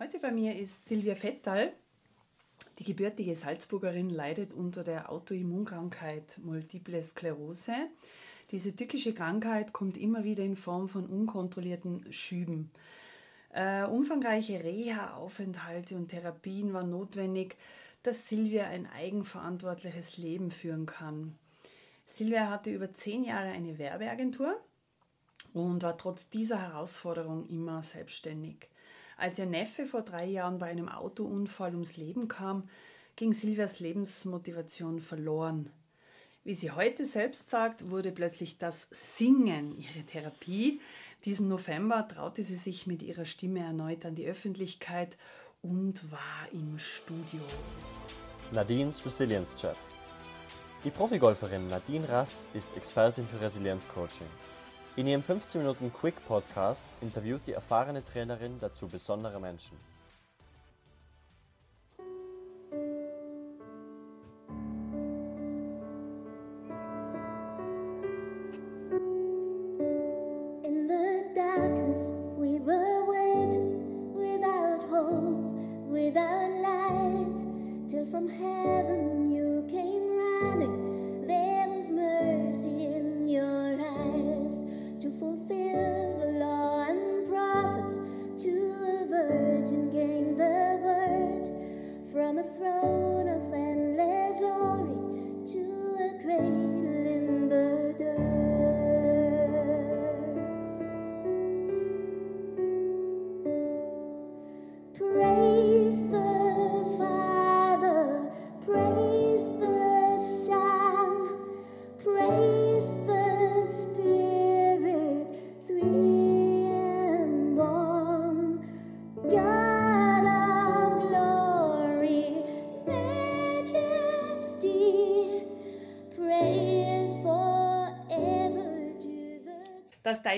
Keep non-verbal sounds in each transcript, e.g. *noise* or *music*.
Heute bei mir ist Silvia Vettal. Die gebürtige Salzburgerin leidet unter der Autoimmunkrankheit Multiple Sklerose. Diese tückische Krankheit kommt immer wieder in Form von unkontrollierten Schüben. Äh, umfangreiche Reha-Aufenthalte und Therapien waren notwendig, dass Silvia ein eigenverantwortliches Leben führen kann. Silvia hatte über zehn Jahre eine Werbeagentur und war trotz dieser Herausforderung immer selbstständig. Als ihr Neffe vor drei Jahren bei einem Autounfall ums Leben kam, ging Silvias Lebensmotivation verloren. Wie sie heute selbst sagt, wurde plötzlich das Singen ihre Therapie. Diesen November traute sie sich mit ihrer Stimme erneut an die Öffentlichkeit und war im Studio. Nadines Resilience Chat. Die Profigolferin Nadine Rass ist Expertin für Resilienzcoaching. In ihrem 15 Minuten Quick Podcast interviewt die erfahrene Trainerin dazu besondere Menschen. In the darkness, we were waiting without hope, without light, till from heaven you came running.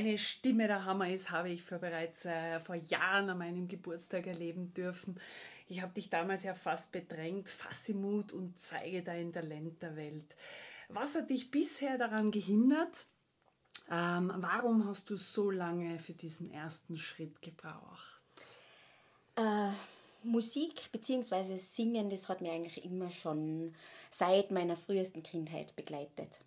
Deine Stimme der Hammer ist, habe ich für bereits äh, vor Jahren an meinem Geburtstag erleben dürfen. Ich habe dich damals ja fast bedrängt, fasse Mut und zeige dein Talent der Welt. Was hat dich bisher daran gehindert? Ähm, warum hast du so lange für diesen ersten Schritt gebraucht? Äh, Musik bzw. Singen, das hat mich eigentlich immer schon seit meiner frühesten Kindheit begleitet.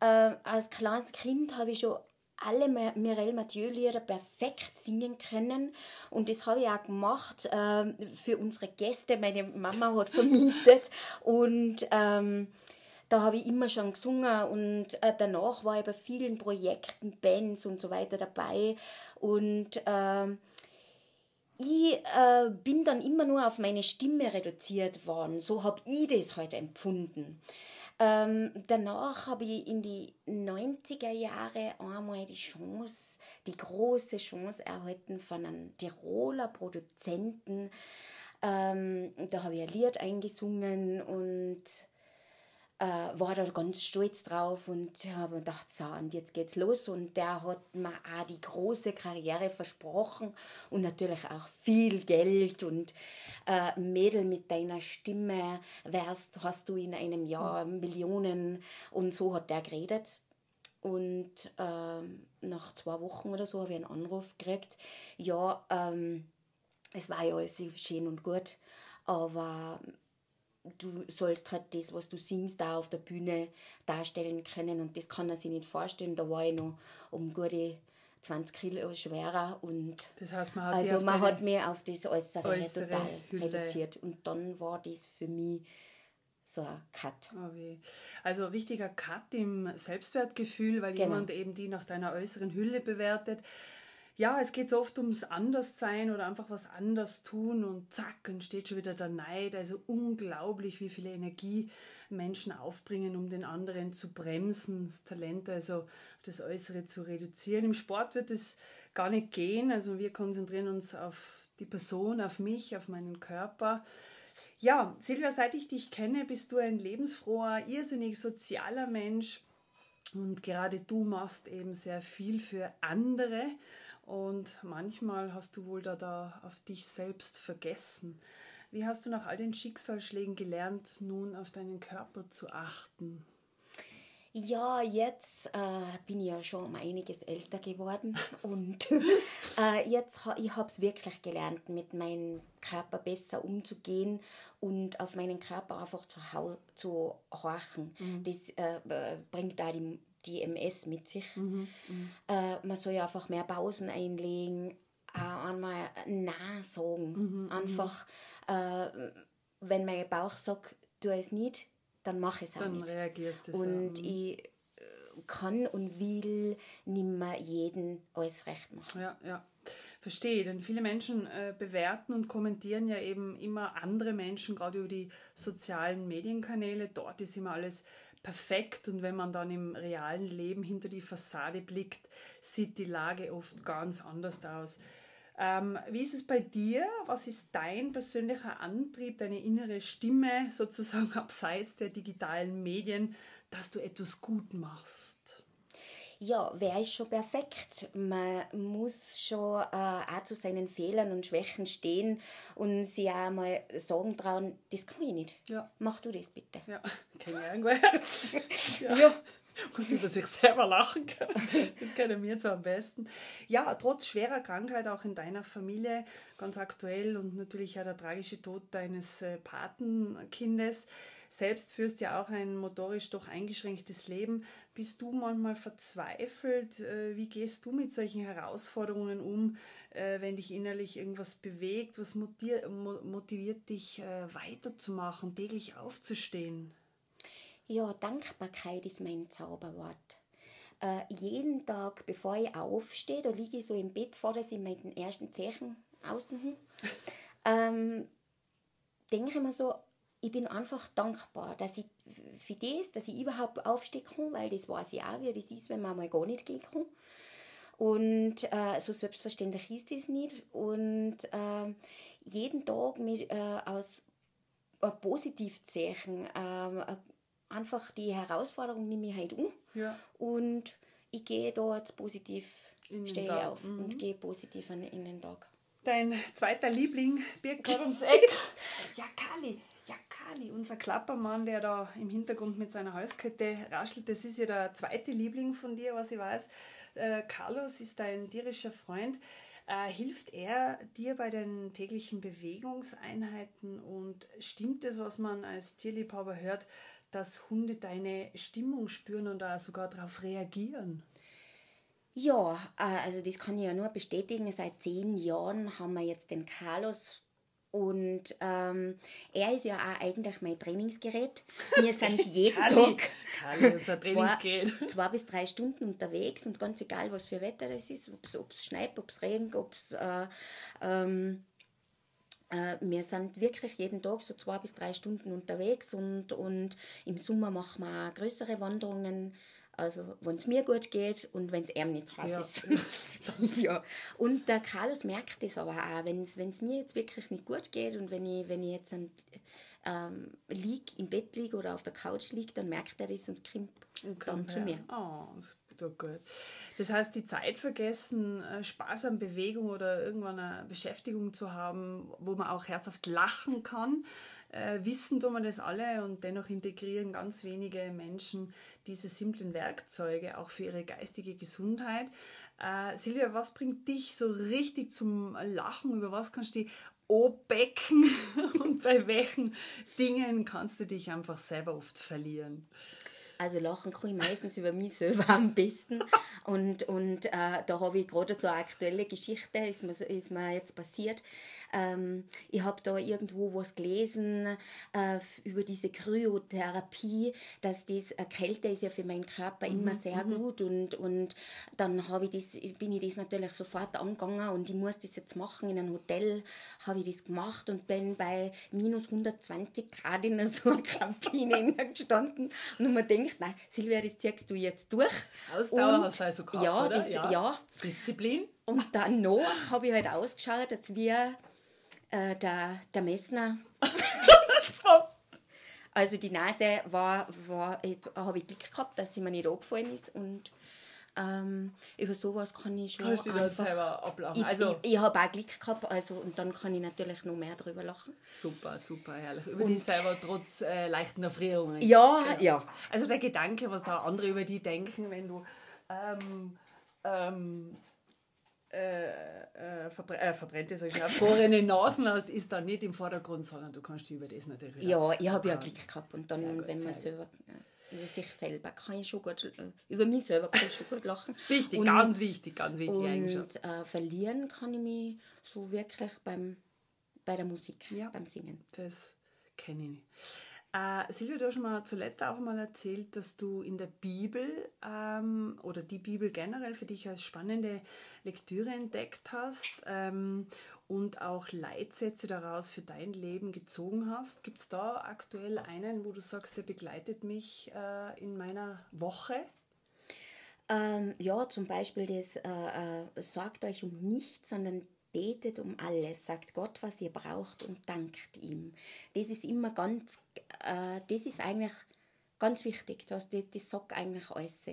Äh, als kleines Kind habe ich schon alle Mireille Mathieu Lieder perfekt singen können und das habe ich auch gemacht ähm, für unsere Gäste. Meine Mama hat vermietet *laughs* und ähm, da habe ich immer schon gesungen und äh, danach war ich bei vielen Projekten, Bands und so weiter dabei und ähm, ich äh, bin dann immer nur auf meine Stimme reduziert worden. So habe ich das heute empfunden. Ähm, danach habe ich in die 90er Jahre einmal die Chance, die große Chance erhalten von einem Tiroler Produzenten. Ähm, da habe ich ein Lied eingesungen und äh, war da ganz stolz drauf und habe gedacht, so, und jetzt geht's los. Und der hat mir auch die große Karriere versprochen und natürlich auch viel Geld und äh, Mädel mit deiner Stimme wärst, hast du in einem Jahr Millionen und so hat der geredet. Und ähm, nach zwei Wochen oder so habe ich einen Anruf gekriegt, ja, ähm, es war ja alles schön und gut, aber du sollst halt das, was du singst, da auf der Bühne darstellen können. Und das kann er sich nicht vorstellen. Da war ich noch um gute 20 Kilo schwerer. Und Das heißt, man hat also man hat mich auf das Äußere, äußere total Hülle- reduziert. Und dann war das für mich so ein Cut. Oh. Also wichtiger Cut im Selbstwertgefühl, weil Genau. jemand eben die nach deiner äußeren Hülle bewertet. Ja, es geht so oft ums Anderssein oder einfach was anders tun und zack, entsteht schon wieder der Neid. Also unglaublich, wie viele Energie Menschen aufbringen, um den anderen zu bremsen, das Talent also auf das Äußere zu reduzieren. Im Sport wird es gar nicht gehen. Also wir konzentrieren uns auf die Person, auf mich, auf meinen Körper. Ja, Silvia, seit ich dich kenne, bist du ein lebensfroher, irrsinnig sozialer Mensch. Und gerade du machst eben sehr viel für andere. Und manchmal hast du wohl da, da auf dich selbst vergessen. Wie hast du nach all den Schicksalsschlägen gelernt, nun auf deinen Körper zu achten? Ja, jetzt äh, bin ich ja schon um einiges älter geworden *laughs* und äh, jetzt ha, ich habe es wirklich gelernt, mit meinem Körper besser umzugehen und auf meinen Körper einfach zu, zu horchen. Mhm. Das äh, bringt da die, die MS mit sich. Mhm. Mhm. Äh, man soll ja einfach mehr Pausen einlegen, einmal Nein sagen. Mhm, mhm. Einfach, äh, wenn mein Bauch sagt, tu es nicht, dann mache ich es auch dann nicht. reagierst du Und mhm. ich äh, kann und will nicht mehr jeden alles recht machen. Ja, ja. Verstehe, denn viele Menschen äh, bewerten und kommentieren ja eben immer andere Menschen, gerade über die sozialen Medienkanäle. Dort ist immer alles perfekt und wenn man dann im realen Leben hinter die Fassade blickt, sieht die Lage oft ganz anders aus. Ähm, wie ist es bei dir? Was ist dein persönlicher Antrieb, deine innere Stimme sozusagen *laughs* abseits der digitalen Medien, dass du etwas gut machst? Ja, wer ist schon perfekt? Man muss schon äh, auch zu seinen Fehlern und Schwächen stehen und sich auch mal sagen trauen, das kann ich nicht. Ja. Mach du das bitte. Ja, kann ich irgendwer. ja. ja *laughs* und über sich selber lachen kann. Das kennen wir zwar am besten. Ja, trotz schwerer Krankheit auch in deiner Familie, ganz aktuell und natürlich ja der tragische Tod deines äh, Patenkindes. Selbst führst ja auch ein motorisch doch eingeschränktes Leben. Bist du manchmal verzweifelt? Äh, wie gehst du mit solchen Herausforderungen um, äh, wenn dich innerlich irgendwas bewegt? Was motiviert dich weiterzumachen, täglich aufzustehen? Ja, Dankbarkeit ist mein Zauberwort. Äh, jeden Tag, bevor ich aufstehe, da liege ich so im Bett vor, dass ich meinen ersten Zeichen ausmache, *laughs* ähm, denke ich mir so, ich bin einfach dankbar, dass ich für das, dass ich überhaupt aufstehen kann, weil das weiß ich auch, wie das ist, wenn man mal gar nicht gehen kann. Und äh, so selbstverständlich ist es nicht. Und äh, jeden Tag mit, äh, aus äh, Positivzeichen, äh, einfach die Herausforderung nehme ich halt um ja. und ich gehe dort positiv, stehe auf mhm. und gehe positiv in den Tag. Dein zweiter Liebling birgt gerade ums Eck. *laughs* Ja, Kali. Ja, Kali, unser Klappermann, der da im Hintergrund mit seiner Halskette raschelt, das ist ja der zweite Liebling von dir, was ich weiß. Äh, Carlos ist dein tierischer Freund. Äh, hilft er dir bei den täglichen Bewegungseinheiten und stimmt es, was man als Tierliebhaber hört, dass Hunde deine Stimmung spüren und da sogar darauf reagieren? Ja, äh, also das kann ich ja nur bestätigen. Seit zehn Jahren haben wir jetzt den Carlos und ähm, er ist ja auch eigentlich mein Trainingsgerät. Wir *laughs* sind jeden Tag *laughs* zwei, zwei, bis drei Stunden unterwegs und ganz egal, was für Wetter das ist, ob es schneit, ob es regnet, ob es äh, ähm, äh, wir sind wirklich jeden Tag so zwei bis drei Stunden unterwegs und, und im Sommer machen wir größere Wanderungen. Also, wenn es mir gut geht und wenn es ihm nicht heiß ja. ist. *laughs* ja. Und der Carlos merkt das aber auch, wenn es mir jetzt wirklich nicht gut geht und wenn ich, wenn ich jetzt ein, ähm, lieg, im Bett liege oder auf der Couch liege, dann merkt er das und kommt dann zu mir. Oh, das ist gut. Das heißt, die Zeit vergessen, äh, Spaß an Bewegung oder irgendwann eine Beschäftigung zu haben, wo man auch herzhaft lachen kann. Äh, wissen tun wir das alle und dennoch integrieren ganz wenige Menschen diese simplen Werkzeuge auch für ihre geistige Gesundheit. Äh, Silvia, was bringt dich so richtig zum Lachen? Über was kannst du dich becken *laughs* und bei welchen Dingen kannst du dich einfach selber oft verlieren? Also lachen kann ich meistens über mich selber am besten. Und, und äh, da habe ich gerade so eine aktuelle Geschichte, ist mir, ist mir jetzt passiert. Ähm, ich habe da irgendwo was gelesen äh, über diese Kryotherapie, dass das äh, Kälte ist ja für meinen Körper mhm. immer sehr mhm. gut und, und dann ich das, bin ich das natürlich sofort angegangen und ich muss das jetzt machen in einem Hotel, habe ich das gemacht und bin bei minus 120 Grad in so einer Kabine gestanden und man denkt, nein, Silvia, das ziehst du jetzt durch. Ausdauer und, hast du also gehabt, ja, das, ja. ja. Disziplin. Und danach habe ich halt ausgeschaut, als wir äh, der, der Messner. *laughs* also die Nase war, war habe ich Glück gehabt, dass sie mir nicht abgefallen ist und ähm, über sowas kann ich schon Kannst du dich einfach... selber ablachen? Ich, Also- ich, ich habe auch Glück gehabt, also, und dann kann ich natürlich noch mehr drüber lachen. Super, super, herrlich. Über dich selber trotz äh, leichten Erfrierungen. Ja, ja. Also der Gedanke, was da andere über die denken, wenn du ähm, ähm, äh, äh, verbre äh, verbrennte, sag ich mal, Nasen hast, ist da nicht im Vordergrund, sondern du kannst dich über das natürlich Ja, ich habe ja abhauen. Glück gehabt. Und dann, wenn man selber, äh, über sich selber kann ich schon gut, äh, über mich selber kann ich schon gut lachen. *laughs* Wichtig, Und- ganz wichtig, ganz Eigenschaft. Und äh, verlieren kann ich mich so wirklich beim, bei der Musik, Ja. beim Singen. Das kenne ich nicht. Äh, Silvia, du hast mal zuletzt auch mal erzählt, dass du in der Bibel ähm, oder die Bibel generell für dich als spannende Lektüre entdeckt hast ähm, und auch Leitsätze daraus für dein Leben gezogen hast. Gibt es da aktuell einen, wo du sagst, der begleitet mich äh, in meiner Woche? Ähm, ja, zum Beispiel das, äh, äh, sorgt euch um nichts, sondern betet um alles, sagt Gott, was ihr braucht und dankt ihm. Das ist immer ganz, äh, das ist eigentlich ganz wichtig, das, das, sagt eigentlich alles.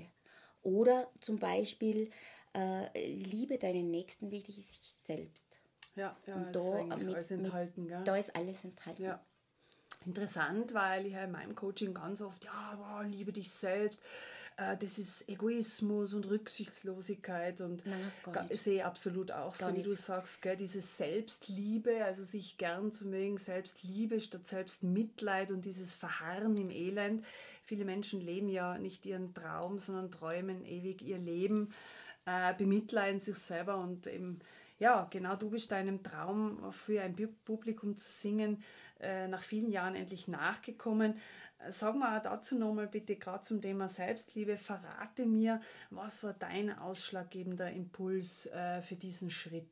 Oder zum Beispiel, äh, liebe deinen Nächsten wie dich selbst. Ja, ja, Und ist da eigentlich mit- alles enthalten. gell? Da ist alles enthalten. Ja. Interessant, weil ich ja in meinem Coaching ganz oft, ja, wow, liebe dich selbst, äh, das ist Egoismus und Rücksichtslosigkeit und Nein, sehe absolut auch so, Gar wie du nicht. sagst, gell, diese Selbstliebe, also sich gern zu mögen, Selbstliebe statt Selbstmitleid und dieses Verharren im Elend. Viele Menschen leben ja nicht ihren Traum, sondern träumen ewig ihr Leben, äh, bemitleiden sich selber und eben ja, genau, du bist deinem Traum für ein Publikum zu singen äh, nach vielen Jahren endlich nachgekommen. Sag mal dazu nochmal bitte gerade zum Thema Selbstliebe. Verrate mir, was war dein ausschlaggebender Impuls äh, für diesen Schritt?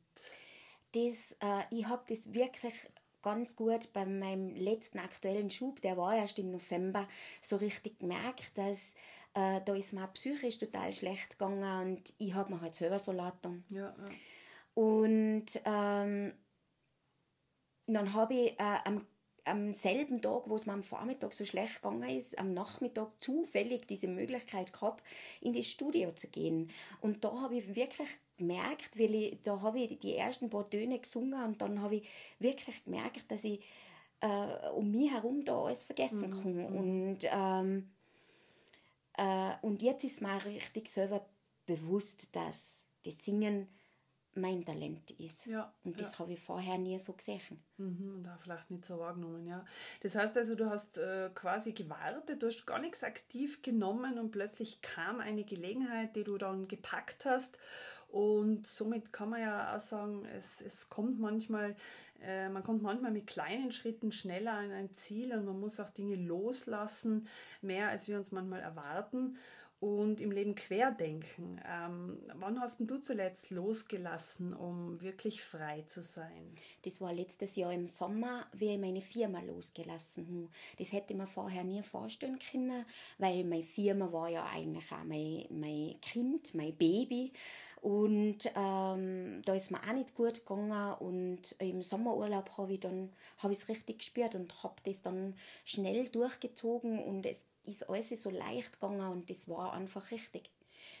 das, äh, ich habe das wirklich ganz gut bei meinem letzten aktuellen Schub, der war erst im November, so richtig gemerkt, dass äh, da ist mir psychisch total schlecht gegangen und ich habe mir halt selber so laut. Ja, ja. Und ähm, dann habe ich äh, am, am selben Tag, wo es mir am Vormittag so schlecht gegangen ist, am Nachmittag zufällig diese Möglichkeit gehabt, in das Studio zu gehen. Und da habe ich wirklich gemerkt, weil ich, da habe ich die ersten paar Töne gesungen und dann habe ich wirklich gemerkt, dass ich äh, um mich herum da alles vergessen kann. Und, ähm, äh, und jetzt ist mir richtig selber bewusst, dass das Singen mein Talent ist. Ja, und das ja. habe ich vorher nie so gesehen. Mhm, und auch vielleicht nicht so wahrgenommen, ja. Das heißt also, du hast äh, quasi gewartet, du hast gar nichts aktiv genommen und plötzlich kam eine Gelegenheit, die du dann gepackt hast. Und somit kann man ja auch sagen, es, es kommt manchmal, äh, man kommt manchmal mit kleinen Schritten schneller an ein Ziel und man muss auch Dinge loslassen, mehr als wir uns manchmal erwarten. Und im Leben querdenken. Ähm, wann hast du zuletzt losgelassen, um wirklich frei zu sein? Das war letztes Jahr im Sommer, wie ich meine Firma losgelassen habe. Das hätte ich mir vorher nie vorstellen können, weil meine Firma war ja eigentlich auch mein, mein Kind, mein Baby. Und ähm, da ist mir auch nicht gut gegangen und im Sommerurlaub habe ich habe ich es richtig gespürt und habe das dann schnell durchgezogen und es ist alles so leicht gegangen und das war einfach richtig.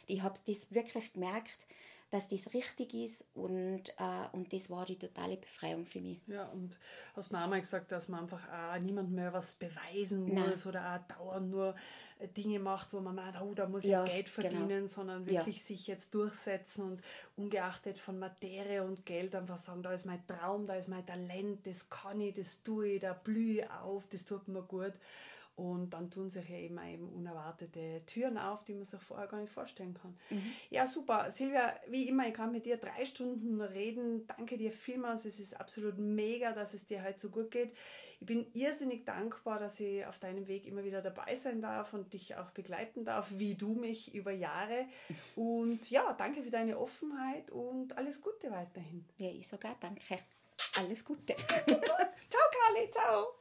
Ich habe das wirklich gemerkt, dass das richtig ist und, äh, und das war die totale Befreiung für mich. Ja, und hast mir auch mal gesagt, dass man einfach auch niemandem mehr was beweisen Nein. muss oder auch dauernd nur äh, Dinge macht, wo man meint, oh, da muss Ja, ich Geld genau. verdienen, sondern Ja. wirklich sich jetzt durchsetzen und ungeachtet von Materie und Geld einfach sagen, da ist mein Traum, da ist mein Talent, das kann ich, das tue ich, da blühe ich auf, das tut mir gut. Und dann tun sich ja eben, eben unerwartete Türen auf, die man sich vorher gar nicht vorstellen kann. Ja, super. Silvia, wie immer, ich kann mit dir drei Stunden reden. Danke dir vielmals. Es ist absolut mega, dass es dir halt so gut geht. Ich bin irrsinnig dankbar, dass ich auf deinem Weg immer wieder dabei sein darf und dich auch begleiten darf, wie du mich über Jahre. Und ja, danke für deine Offenheit und alles Gute weiterhin. Ja, ich sogar danke. Alles Gute. *laughs* Ciao, Carly. Ciao.